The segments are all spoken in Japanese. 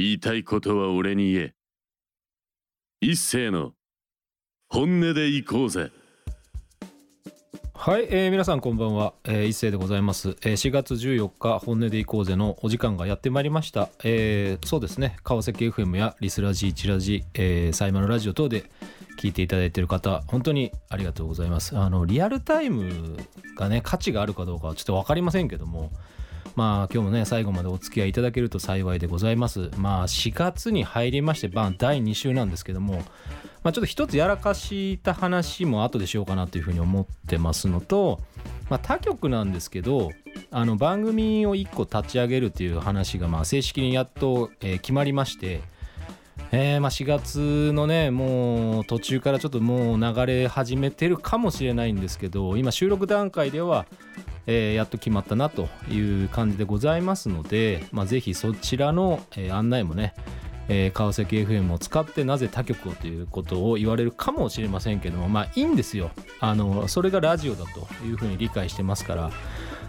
言いたいことは俺に言え。一斉の本音で行こうぜ。はい、えー、皆さんこんばんは、えー、一斉でございます、えー、4月14日本音でいこうぜのお時間がやってまいりました、えー、そうですね。川崎 FM やリスラジチラジ、えー、サイマのラジオ等で聞いていただいている方本当にありがとうございます。あのリアルタイムがね価値があるかどうかはちょっと分かりませんけどもまあ今日もね最後までお付き合いいただけると幸いでございます。まあ4月に入りまして、まあ、第2週なんですけどもまあ、ちょっと一つやらかした話も後でしようかなというふうに思ってますのと、まあ、他局なんですけどあの番組を1個立ち上げるという話がまあ正式にやっと、え決まりまして、えーまあ4月のねもう途中からちょっともう流れ始めてるかもしれないんですけど今収録段階では、えーやっと決まったなという感じでございますので、まあ、ぜひそちらの、えー案内もねえー川崎 FM を使ってなぜ他局をということを言われるかもしれませんけどもまあいいんですよ。あのそれがラジオだというふうに理解してますから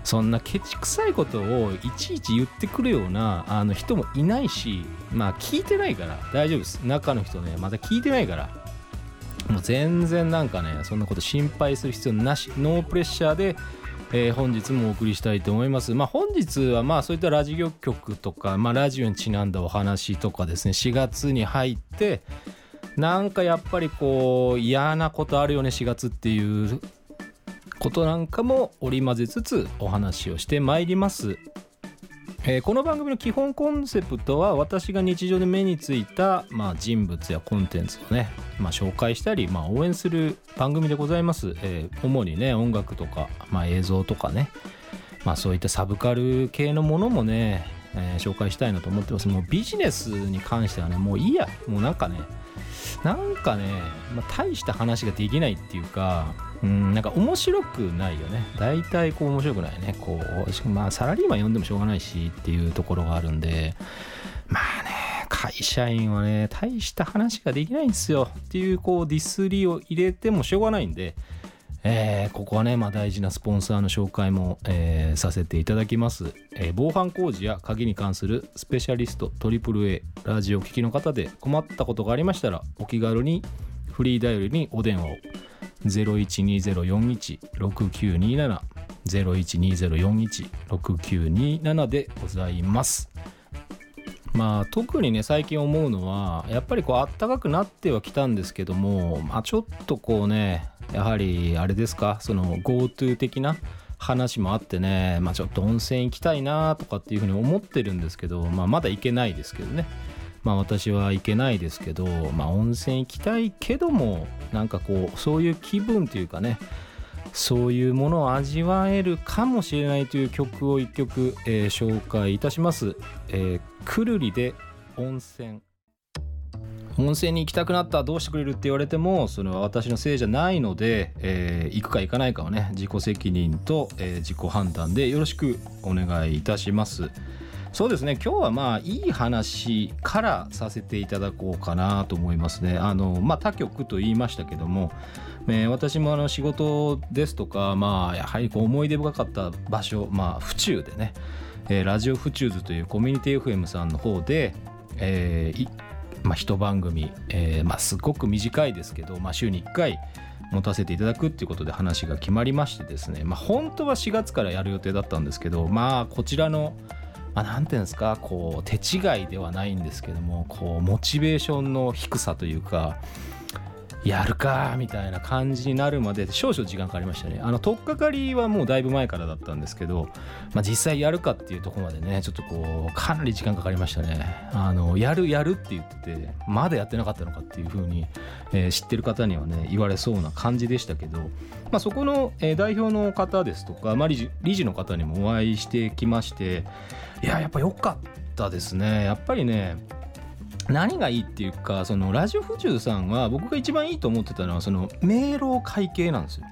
そんなケチくさいことをいちいち言ってくるようなあの人もいないしまあ聞いてないから大丈夫です。中の人ねまだ聞いてないから。もう全然なんかねそんなこと心配する必要なし。ノープレッシャーでえー本日もお送りしたいと思います。まあ、本日はまあそういったラジオ局とか、まあ、ラジオにちなんだお話とかですね4月に入ってなんかやっぱりこう嫌なことあるよね4月っていうことなんかも織り交ぜつつお話をしてまいります。えーこの番組の基本コンセプトは私が日常で目についた、まあ、人物やコンテンツをね、まあ、紹介したり、まあ、応援する番組でございます、えー主にね音楽とか、まあ、映像とかね、まあ、そういったサブカル系のものもね、えー紹介したいなと思ってます。もうビジネスに関してはねもういいや。もうなんかねなんかね、まあ、大した話ができないっていうかうんなんか面白くないよね。大体こう面白くないね。こうまあサラリーマン呼んでもしょうがないしっていうところがあるんで。まあね会社員はね大した話ができないんですよ。っていうこうディスりを入れてもしょうがないんで。えーここはね、まあ、大事なスポンサーの紹介も、えーさせていただきます、えー防犯工事や鍵に関するスペシャリスト AAA ラジオ機器の方で困ったことがありましたらお気軽にフリーダイヤルにお電話を。0120416927 0120416927でございます。まあ特にね最近思うのはやっぱりこうあったかくなってはきたんですけども、まあ、ちょっとこうねやはりあれですか？その GoTo 的な話もあってね、まあ、ちょっと温泉行きたいなとかっていうふうに思ってるんですけど、まあ、まだ行けないですけどね。まあ私は行けないですけど、まあ、温泉行きたいけどもなんかこうそういう気分というかねそういうものを味わえるかもしれないという曲を一曲、えー紹介いたします。えーくるりで温泉。温泉に行きたくなったらどうしてくれるって言われてもそれは私のせいじゃないので、えー行くか行かないかはね自己責任と、え自己判断でよろしくお願いいたします。そうですね今日はまあいい話からさせていただこうかなと思いますね。あのまあ他局と言いましたけども、えー私もあの仕事ですとかまあやはりこう思い出深かった場所まあ府中でね、えーラジオ府中図というコミュニティ FM さんの方で、えーまあ、一番組、えーまあ、すごく短いですけど、まあ、週に1回持たせていただくっていうことで話が決まりましてですね、まあ、本当は4月からやる予定だったんですけどまあこちらの、まあ、なんていうんですかこう手違いではないんですけどもこうモチベーションの低さというかやるかみたいな感じになるまで少々時間かかりましたね。あの取っかかりはもうだいぶ前からだったんですけど、まあ、実際やるかっていうとこまでねちょっとこうかなり時間かかりましたね。あのやるやるって言っててまだやってなかったのかっていうふうに、えー知ってる方にはね言われそうな感じでしたけど、まあ、そこの、えー代表の方ですとか、まあ、理事理事の方にもお会いしてきましていややっぱ良かったですね。やっぱりね何がいいっていうかそのラジオ不中さんは僕が一番いいと思ってたのはその明朗会計なんですよ。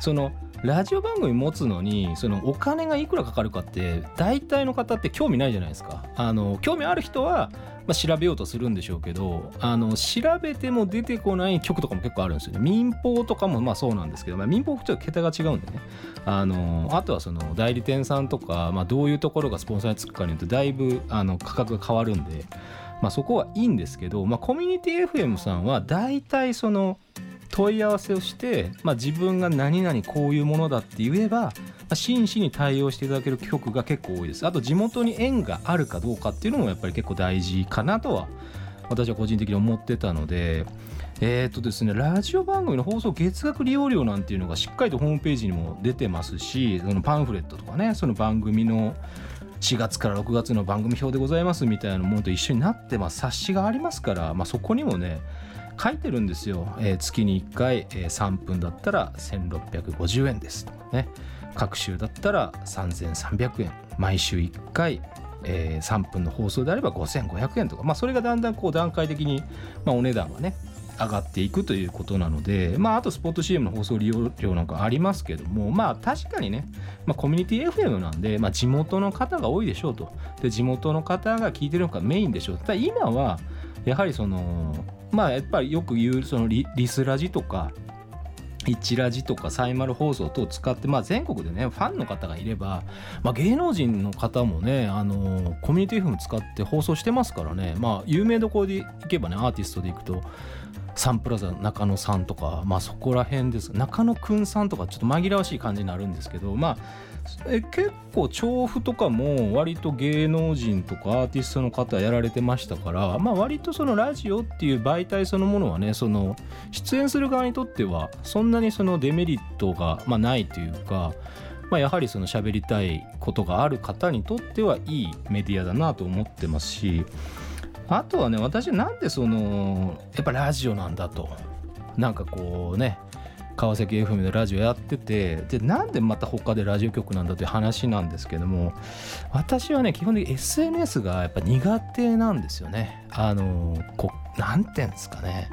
そのラジオ番組持つのにそのお金がいくらかかるかって大体の方って興味ないじゃないですか。あの興味ある人は、まあ、調べようとするんでしょうけどあの調べても出てこない曲とかも結構あるんですよね。民放とかもまあそうなんですけど、まあ、民放ちょっと桁が違うんでねあのあとはその代理店さんとか、まあ、どういうところがスポンサーにつくかによってだいぶあの価格が変わるんで。まあ、そこはいいんですけど、まあ、コミュニティ FM さんは大体その問い合わせをして、まあ、自分が何々こういうものだって言えば、真摯に対応していただける曲が結構多いです。あと地元に縁があるかどうかっていうのもやっぱり結構大事かなとは私は個人的に思ってたのでえっ、ー、とですねラジオ番組の放送月額利用料なんていうのがしっかりとホームページにも出てますしそのパンフレットとかねその番組の4月から6月の番組表でございますみたいなものと一緒になってます。冊子がありますから、まあ、そこにもね書いてるんですよ、えー、月に1回、えー、3分だったら1650円です。とかね。各週だったら3300円。毎週1回、えー、3分の放送であれば5500円とか、まあ、それがだんだんこう段階的に、まあ、お値段がね上がっていくということなので、まあ、あとスポット CM の放送利用料なんかありますけども、まあ、確かにね、まあ、コミュニティ FM なんで、まあ、地元の方が多いでしょうと。で、地元の方が聞いてるのがメインでしょう。ただ今は、やはりその、まあ、やっぱりよく言う、そのリリスラジとか、一ラジとかサイマル放送等を使って、まあ、全国でねファンの方がいれば、まあ、芸能人の方もねあのコミュニティ FM 使って放送してますからね、まあ、有名どころでいけばねアーティストでいくとサンプラザ中野さんとか、まあ、そこら辺です。中野くんさんとかちょっと紛らわしい感じになるんですけどまあえ結構調布とかも割と芸能人とかアーティストの方やられてましたから、まあ、割とそのラジオっていう媒体そのものはねその出演する側にとってはそんなにそのデメリットが、まあ、ないというか、まあ、やはりその喋りたいことがある方にとってはいいメディアだなと思ってますしあとはね私はなんでそのやっぱラジオなんだと。なんかこうね川崎 FM でラジオやっててでなんでまた他でラジオ局なんだという話なんですけども私はね基本的に SNS がやっぱ苦手なんですよね。あのこなんていうんですかね。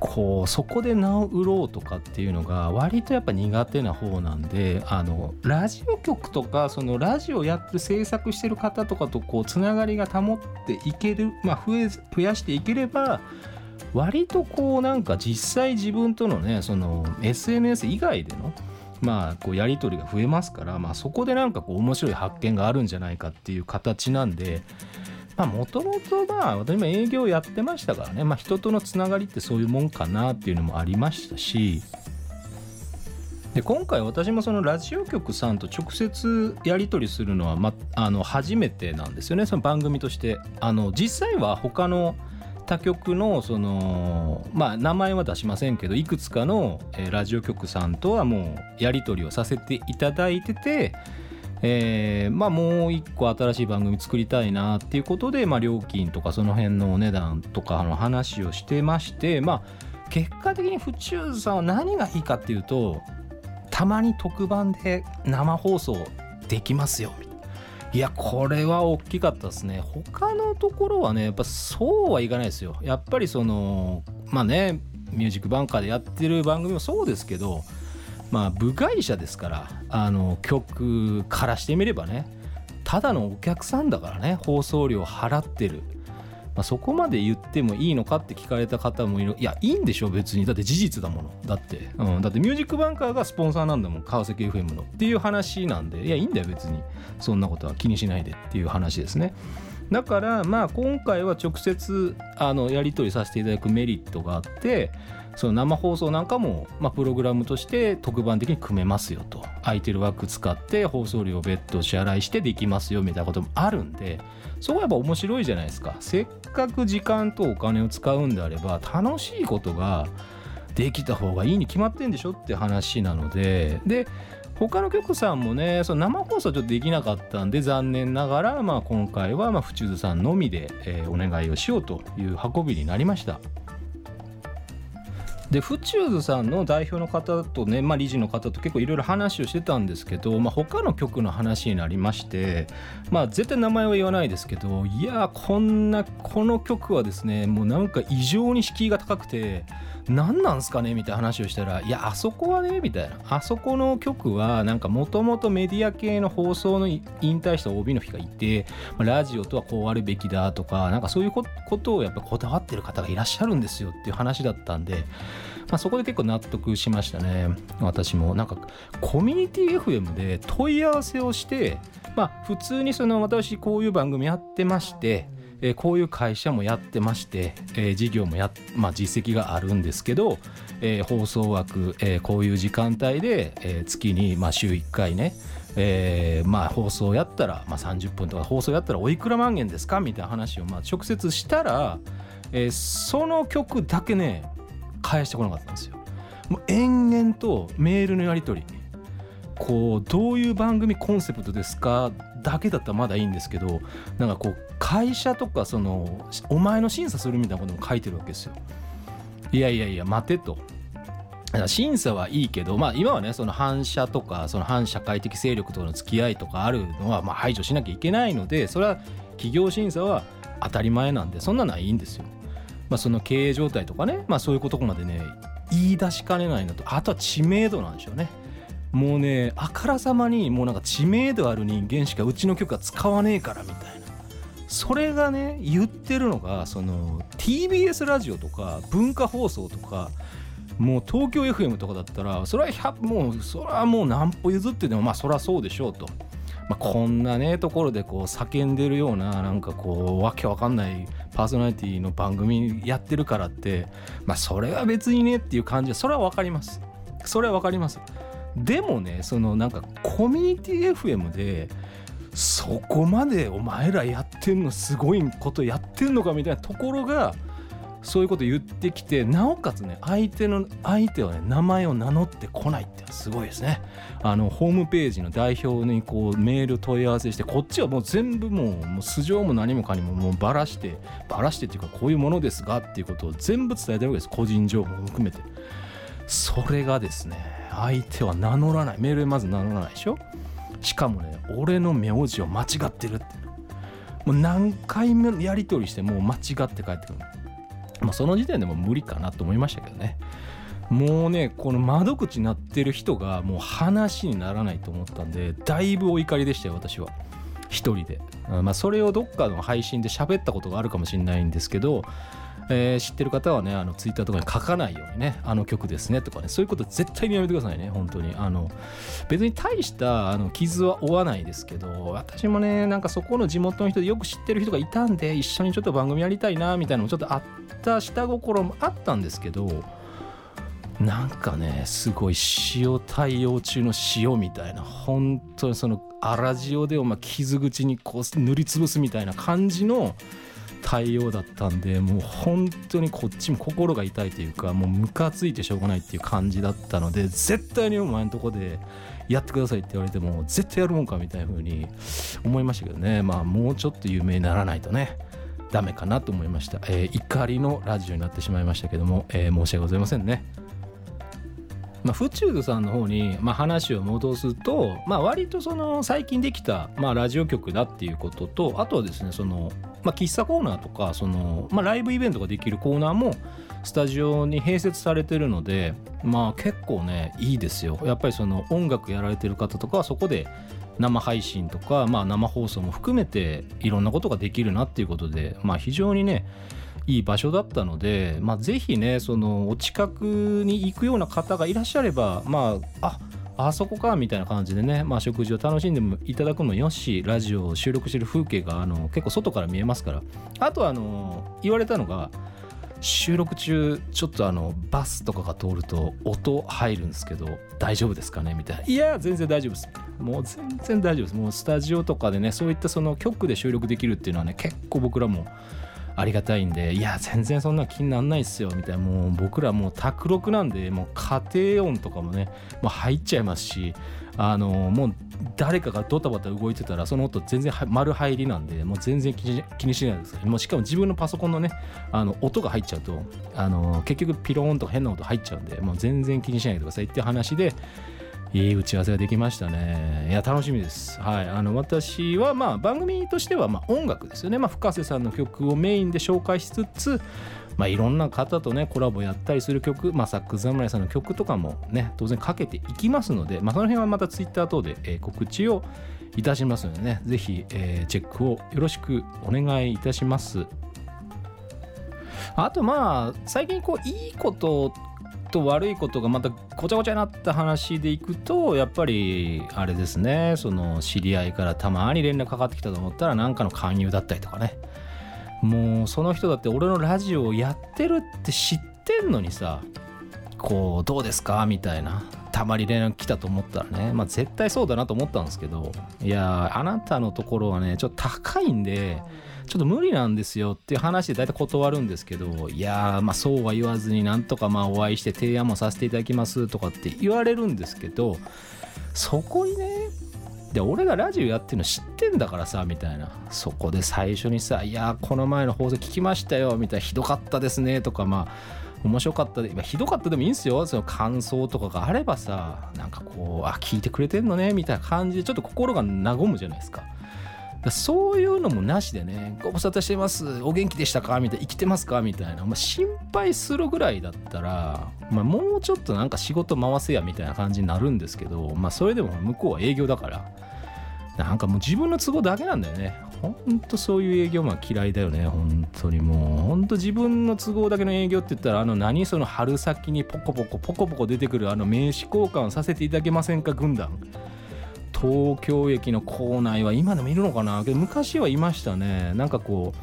こうそこで名を売ろうとかっていうのが割とやっぱ苦手な方なんであのラジオ局とかそのラジオやって制作してる方とかとこうつながりが保っていける、まあ、増え増やしていければ割とこうなんか実際自分とのねその SNS 以外でのまあこうやり取りが増えますから、まあ、そこでなんかこう面白い発見があるんじゃないかっていう形なんでまあもともとまあ私も営業やってましたからね、まあ、人とのつながりってそういうもんかなっていうのもありましたし。で今回私もそのラジオ局さんと直接やり取りするのは、ま、あの初めてなんですよね。その番組として。あの実際は他の他局のそのまあ名前は出しませんけどいくつかのラジオ局さんとはもうやり取りをさせていただいててえー、まあもう一個新しい番組作りたいなっていうことで、まあ、料金とかその辺のお値段とかの話をしてましてまあ結果的に府中さんは何がいいかっていうとたまに特番で生放送できますよ。いやこれは大きかったですね。他のところはねやっぱそうはいかないですよ。やっぱりそのまあねミュージックバンカーでやってる番組もそうですけどまあ部外者ですからあの曲からしてみればねただのお客さんだからね放送料払ってる、まあ、そこまで言ってもいいのかって聞かれた方もいる。いやいいんでしょ別に。だって事実だもの。だって、うん、だってミュージックバンカーがスポンサーなんだもん川崎 FM の。っていう話なんで。いやいいんだよ別に。そんなことは気にしないでっていう話ですね。だからまあ今回は直接あのやり取りさせていただくメリットがあってその生放送なんかも、まあ、プログラムとして特番的に組めますよと。空いてる枠使って放送料を別途支払いしてできますよみたいなこともあるんでそこはやっぱ面白いじゃないですか。せっかく時間とお金を使うんであれば楽しいことができた方がいいに決まってんでしょって話なので。で他の局さんもねその生放送ちょっとできなかったんで残念ながら、まあ、今回はまあ府中さんのみで、えー、お願いをしようという運びになりました。でフチューズさんの代表の方とね、まあ、理事の方と結構いろいろ話をしてたんですけど、まあ、他の局の話になりましてまあ絶対名前は言わないですけどいやこんなこの局はですねもうなんか異常に敷居が高くて何なんすかね？みたいな話をしたらいやあそこはねみたいな。あそこの曲はなんかもともとメディア系の放送の引退した OB の人がいてラジオとはこうあるべきだとかなんかそういうことをやっぱこだわってる方がいらっしゃるんですよっていう話だったんでまあ、そこで結構納得しましたね私も。なんかコミュニティ FM で問い合わせをしてまあ普通にその私こういう番組やってましてえーこういう会社もやってまして、えー事業もや、まあ、実績があるんですけど、えー放送枠、えこういう時間帯で、え月に、まあ、週1回ね、えまあ、放送やったら、まあ、30分とか放送やったらおいくら万円ですかみたいな話を、まあ、直接したら、えその曲だけね返してこなかったんですよ。もう延々とメールのやり取りこうどういう番組コンセプトですかだけだったらまだいいんですけどなんかこう会社とかそのお前の審査するみたいなことも書いてるわけですよ。いやいやいや待てと。審査はいいけど、まあ、今はねその反社とかその反社会的勢力との付き合いとかあるのはまあ排除しなきゃいけないのでそれは企業審査は当たり前なんでそんなのはいいんですよ。まあ、その経営状態とかね、まあ、そういうことまでね言い出しかねないのとあとは知名度なんでしょうね。もうねあからさまにもうなんか知名度ある人間しかうちの曲は使わねえからみたいな。それがね言ってるのがその TBS ラジオとか文化放送とかもう東京 FM とかだったらそれはもうそれはもう何歩譲ってでもまあそりゃそうでしょうと。まあ、こんなねところでこう叫んでるようななんかこうわけわかんないパーソナリティの番組やってるからってまあそれは別にねっていう感じでそれはわかります。それはわかります。でもねそのなんかコミュニティ FM でそこまでお前らやってんのすごいことやってんのかみたいなところがそういうこと言ってきてなおかつね相手の相手はね名前を名乗ってこないってすごいですね。あのホームページの代表にこうメール問い合わせしてこっちはもう全部もうもう素性も何もかにももうばらしてばらしてっていうかこういうものですがっていうことを全部伝えてるわけです。個人情報も含めて。それがですね相手は名乗らない。メールでまず名乗らないでしょ？しかもね俺の名字を間違ってるってもう何回目やり取りしてもう間違って帰ってくるまあその時点でも無理かなと思いましたけどね。もうねこの窓口になってる人がもう話にならないと思ったんでだいぶお怒りでしたよ私は。一人で、うんまあ、それをどっかの配信で喋ったことがあるかもしれないんですけど、えー知ってる方はねあのツイッターとかに書かないようにねあの曲ですねとかねそういうこと絶対にやめてくださいね本当に。あの別に大したあの傷は負わないですけど私もねなんかそこの地元の人でよく知ってる人がいたんで一緒にちょっと番組やりたいなみたいなのもちょっとあった下心もあったんですけどなんかねすごい塩対応中の塩みたいな本当にその粗塩でお前傷口にこう塗りつぶすみたいな感じの対応だったんでもう本当にこっちも心が痛いというかもうムカついてしょうがないっていう感じだったので絶対にお前のとこでやってくださいって言われても絶対やるもんかみたいな風に思いましたけどね。まあもうちょっと有名にならないとねダメかなと思いました、えー怒りのラジオになってしまいましたけども、えー申し訳ございませんね。まあ、府中さんの方に、まあ、話を戻すと、まあ、割とその最近できた、まあ、ラジオ局だっていうこととあとはですねその、まあ、喫茶コーナーとかその、まあ、ライブイベントができるコーナーもスタジオに併設されてるので、まあ、結構ねいいですよ。やっぱりその音楽やられてる方とかはそこで生配信とか、まあ、生放送も含めていろんなことができるなっていうことで、まあ、非常にねいい場所だったので、まあ、ぜひねそのお近くに行くような方がいらっしゃればまあああそこかみたいな感じでね、まあ、食事を楽しんでもいただくのもよしラジオを収録してる風景があの結構外から見えますから。あとあの言われたのが収録中ちょっとあのバスとかが通ると音入るんですけど大丈夫ですかね？みたいな。いや全然大丈夫です。もう全然大丈夫です。もうスタジオとかでねそういったその局で収録できるっていうのはね結構僕らもありがたいんでいや全然そんな気になんないっすよみたいな。もう僕らもう卓録なんでもう家庭音とかもねもう入っちゃいますしあのもう誰かがドタバタ動いてたらその音全然丸入りなんでもう全然気に気にしないですもうしかも自分のパソコンのねあの音が入っちゃうとあの結局ピローンとか変な音入っちゃうんでもう全然気にしないでくださいっていう話でいい打ち合わせができましたね。いや、楽しみです。はい。あの、私は、まあ、番組としては、まあ、音楽ですよね。まあ、深瀬さんの曲をメインで紹介しつつ、まあ、いろんな方とね、コラボやったりする曲、まあ、サックス侍さんの曲とかもね、当然かけていきますので、まあ、その辺はまたツイッター等で、えー告知をいたしますのでね、ぜひ、えーチェックをよろしくお願いいたします。あとまあ最近こういいことと悪いことがまたごちゃごちゃになった話でいくとやっぱりあれですねその知り合いからたまに連絡かかってきたと思ったら何かの勧誘だったりとかね。もうその人だって俺のラジオをやってるって知ってんのにさこうどうですかみたいな。たまに連絡来たと思ったらね。まあ絶対そうだなと思ったんですけど。いやあなたのところはねちょっと高いんでちょっと無理なんですよっていう話で大体断るんですけどいやまあそうは言わずになんとかまあお会いして提案もさせていただきますとかって言われるんですけどそこにねで俺がラジオやってるの知ってんだからさみたいな。そこで最初にさ「いやこの前の放送聞きましたよ」みたいな「ひどかったですね」とかまあ面白かったで、ひどかったでもいいんすよ。その感想とかがあればさなんかこうあ聞いてくれてんのねみたいな感じでちょっと心が和むじゃないですか。そういうのもなしでねご無沙汰してます。お元気でしたか？みたいな生きてますか？みたいな、まあ、心配するぐらいだったら、まあ、もうちょっとなんか仕事回せやみたいな感じになるんですけど、まあ、それでも向こうは営業だからなんかもう自分の都合だけなんだよね。ほんとそういう営業マン嫌いだよね。本当に。もうほんと自分の都合だけの営業って言ったらあの何？その春先にポコポコポコポコ出てくるあの名刺交換させていただけませんか？軍団。東京駅の構内は今でもいるのかな？昔はいましたね。なんかこう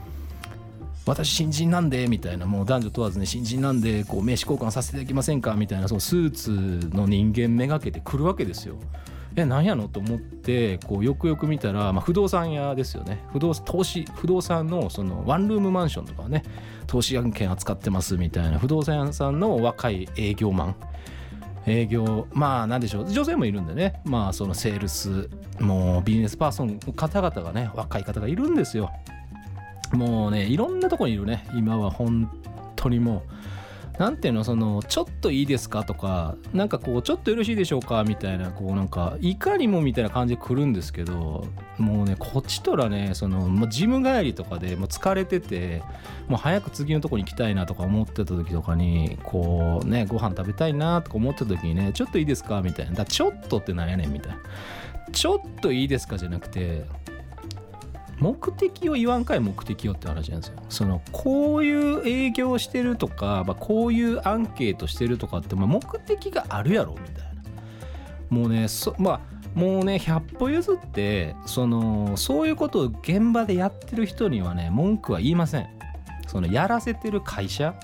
私新人なんでみたいな。もう男女問わずね新人なんでこう名刺交換させていただけませんか？みたいなそのスーツの人間めがけて来るわけですよ。え何やの？と思ってこうよくよく見たら、まあ、不動産屋ですよね。不動投資不動産のそのワンルームマンションとかね投資案件扱ってますみたいな。不動産屋さんの若い営業マン。営業まあ何でしょう。女性もいるんでね。まあそのセールスもうビジネスパーソンの方々がね若い方がいるんですよ。もうねいろんなとこにいるね。今は本当にもう何ていうのそのちょっといいですかとかなんかこうちょっとよろしいでしょうかみたいなこうなんかいかにもみたいな感じで来るんですけどもうねこっちとらねそのもうジム帰りとかでもう疲れててもう早く次のとこに行きたいなとか思ってた時とかにこうねご飯食べたいなとか思ってた時にねちょっといいですかみたいなだちょっとってなんやねんみたいな。ちょっといいですかじゃなくて目的を言わんかい目的をって話なんですよ。そのこういう営業してるとか、まあ、こういうアンケートしてるとかって、まあ、目的があるやろみたいな。もうねそまあもうね100歩譲ってそのそういうことを現場でやってる人にはね文句は言いません。そのやらせてる会社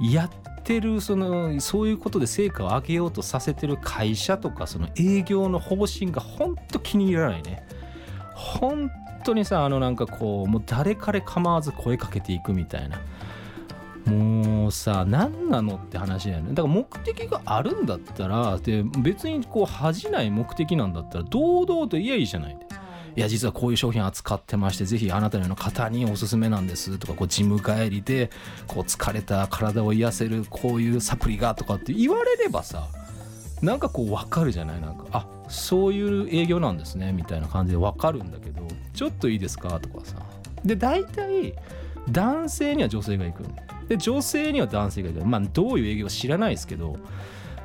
やってるそのそういうことで成果を上げようとさせてる会社とかその営業の方針がほんと気に入らないね。本当にさあのなんかこうもう誰彼構わず声かけていくみたいな。もうさ何なのって話だよねだから目的があるんだったらで別にこう恥じない目的なんだったら堂々と言えばいいじゃない。い。や実はこういう商品扱ってましてぜひあなたのような方におすすめなんですとかこうジム帰りでこう疲れた体を癒せるこういうサプリがとかって言われればさなんかこう分かるじゃない？なんかあそういう営業なんですねみたいな感じで分かるんだけどちょっといいですか？とかさ。で大体男性には女性が行く。で女性には男性が行く。まあどういう営業か知らないですけど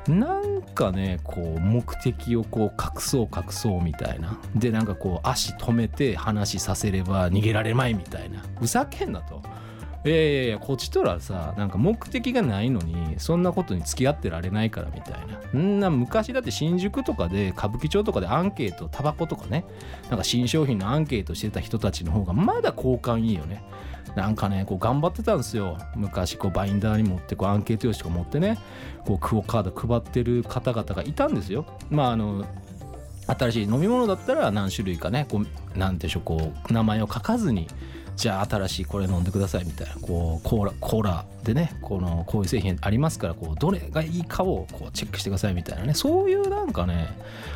なんかねこう目的をこう隠そう隠そうみたいな。でなんかこう足止めて話させれば逃げられまいみたいな。ふざけんなと。いやいやいやこっちとらさなんか目的がないのにそんなことに付き合ってられないからみたいな。んな昔だって新宿とかで歌舞伎町とかでアンケートタバコとかねなんか新商品のアンケートしてた人たちの方がまだ好感いいよね。なんかねこう頑張ってたんですよ。昔こうバインダーに持ってこうアンケート用紙とか持ってねこうクオカード配ってる方々がいたんですよ。まああの新しい飲み物だったら何種類かねこうなんでしょうこう名前を書かずにじゃあ新しいこれ飲んでくださいみたいなこうコーラコーラでねこのこういう製品ありますからこうどれがいいかをこうチェックしてくださいみたいなね。そういうなんかね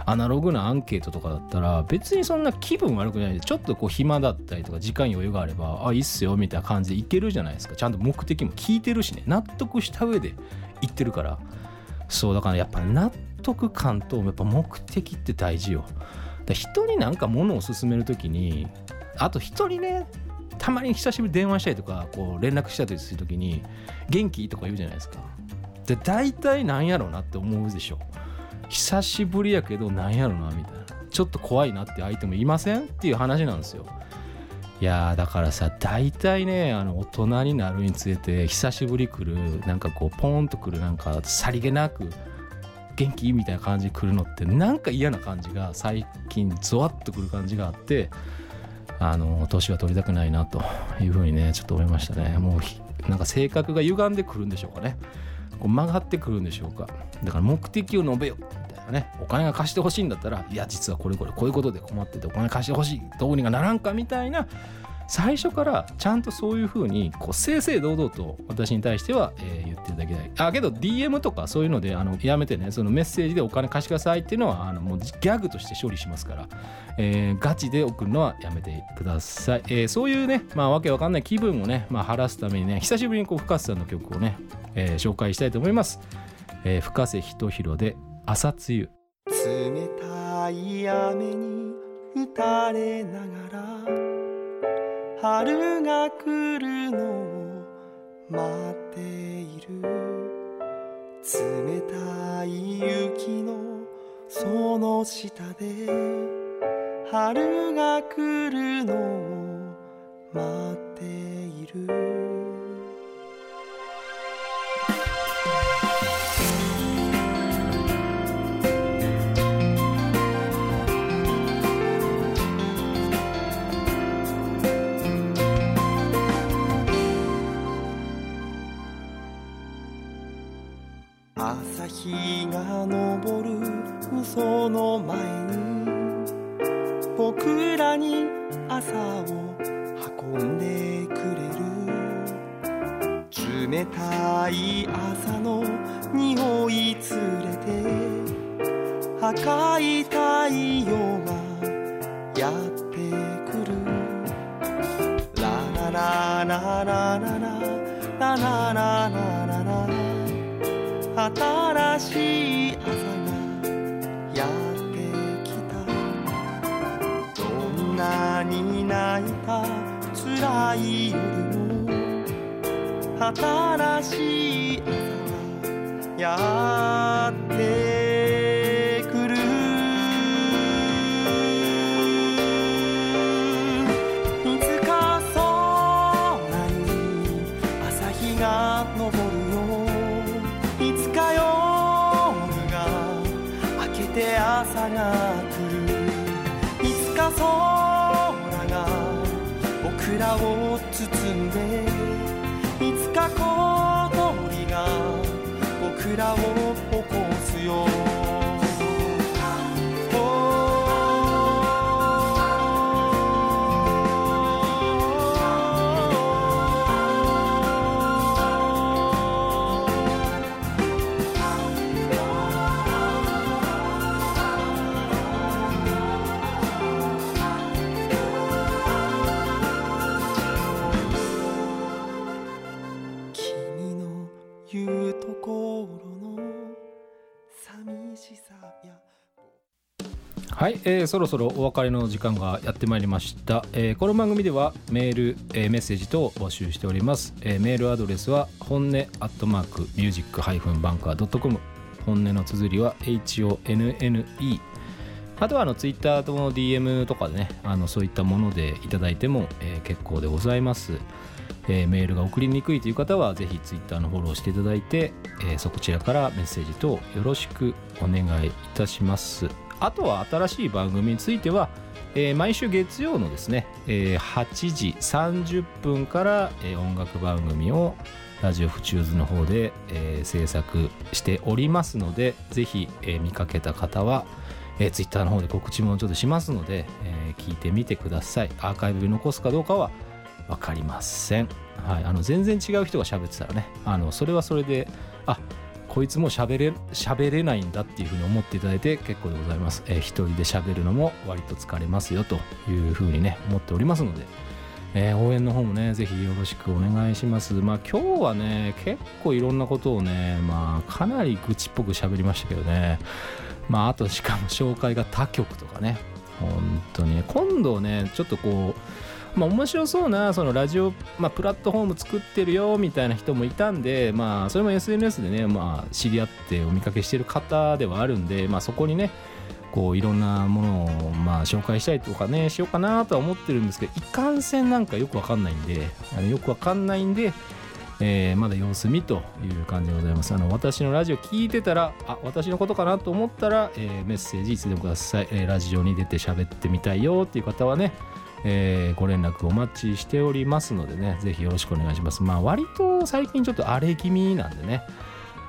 アナログなアンケートとかだったら別にそんな気分悪くないでちょっとこう暇だったりとか時間余裕があればあいいっすよみたいな感じでいけるじゃないですか。ちゃんと目的も聞いてるしね。納得した上で言ってるから。そうだからやっぱ納得感とやっぱ目的って大事よ。人になんか物を勧める時にあと人にねたまに久しぶりに電話したりとかこう連絡したりする時に「元気?」とか言うじゃないですか。で大体なんやろうなって思うでしょ。久しぶりやけどなんやろなみたいな。ちょっと怖いなって相手もいません？っていう話なんですよ。いやだからさ大体ねあの大人になるにつれて久しぶり来るなんかこうポーンと来るなんかさりげなく元気？みたいな感じ来るのってなんか嫌な感じが最近ゾワッとくる感じがあってあの年は取りたくないなというふうにねちょっと思いましたね。もうなんか性格が歪んでくるんでしょうかね。こう曲がってくるんでしょうか。だから目的を述べよみたいなね。お金が貸してほしいんだったらいや実はこれこれこういうことで困っててお金貸してほしい。どうにかならんかみたいな最初からちゃんとそういうふうに正々堂々と私に対しては、えー、言っていただきたい。あけど DM とかそういうのであのやめてねそのメッセージでお金貸してくださいっていうのはあのもうギャグとして処理しますから、えー、ガチで送るのはやめてください、えー、そういうねまあわけわかんない気分をね、まあ、晴らすためにね久しぶりにこう深瀬さんの曲をね、えー、紹介したいと思います、えー、深瀬仁弘で朝露。冷たい雨に打たれながら春が来るのを待っている。冷たい雪のその下で春が来るのを待っている。日が昇るその前に僕らに朝を運んでくれる冷たい朝の匂い連れて赤い太陽がやってくる。ラララララララララララララ。新しい朝がやってきた。どんなに泣いた辛い夜も新しい朝がやってが来るいつか空が僕らを包んでいつか小鳥が僕らをはい、えー、そろそろお別れの時間がやってまいりました、えー、この番組ではメール、えー、メッセージ等を募集しております、えー、メールアドレスは本音アットマークミュージックハイフンバンカー .com 本音の綴りは HONNE あとはあのツイッターとの DM とかでねあのそういったものでいただいても、えー、結構でございます、えー、メールが送りにくいという方はぜひツイッターのフォローしていただいて、えー、そちらからメッセージ等よろしくお願いいたします。あとは新しい番組については、えー、毎週月曜のですね、えー、8時30分から、えー、音楽番組をラジオフチューズの方で、えー、制作しておりますのでぜひ、えー、見かけた方は、えー、ツイッターの方で告知もちょっとしますので、えー、聞いてみてください。アーカイブに残すかどうかは分かりません、はい、あの全然違う人が喋ってたらねあのそれはそれであこいつも喋れ喋れないんだっていうふうに思っていただいて結構でございます、えー、一人で喋るのも割と疲れますよというふうにね思っておりますので、えー、応援の方もねぜひよろしくお願いします。まあ今日はね結構いろんなことをねまあかなり愚痴っぽく喋りましたけどね。まああとしかも紹介が他局とかね。本当に今度ねちょっとこうまあ、面白そうなそのラジオ、まあ、プラットフォーム作ってるよみたいな人もいたんで、まあ、それも SNS でね、まあ、知り合ってお見かけしてる方ではあるんで、まあ、そこにねこういろんなものをまあ紹介したりとかねしようかなとは思ってるんですけどいかんせんなんかよくわかんないんであのよくわかんないんで、えー、まだ様子見という感じでございます。あの私のラジオ聞いてたらあ私のことかなと思ったら、えー、メッセージいつでもください、えー、ラジオに出て喋ってみたいよっていう方はねえーご連絡お待ちしておりますのでねぜひよろしくお願いします。まあ割と最近ちょっと荒れ気味なんでね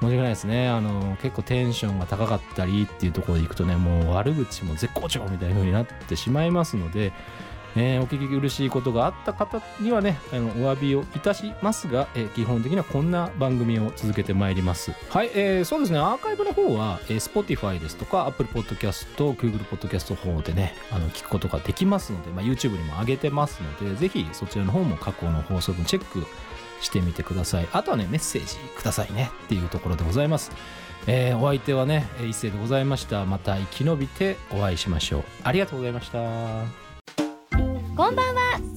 申し訳ないですね。あの結構テンションが高かったりっていうところでいくとねもう悪口も絶好調みたいな風になってしまいますので、えーお聞き苦しいことがあった方にはねあのお詫びをいたしますが、えー基本的にはこんな番組を続けてまいります。はい、えーそうですね。アーカイブの方は、えー Spotify ですとか Apple Podcast Google Podcast 方でねあの聞くことができますので、まあ、YouTube にも上げてますのでぜひそちらの方も過去の放送分チェックしてみてください。あとはねメッセージくださいね。っていうところでございます。えーお相手はね一斉でございました。また生き延びてお会いしましょう。ありがとうございました。こんばんは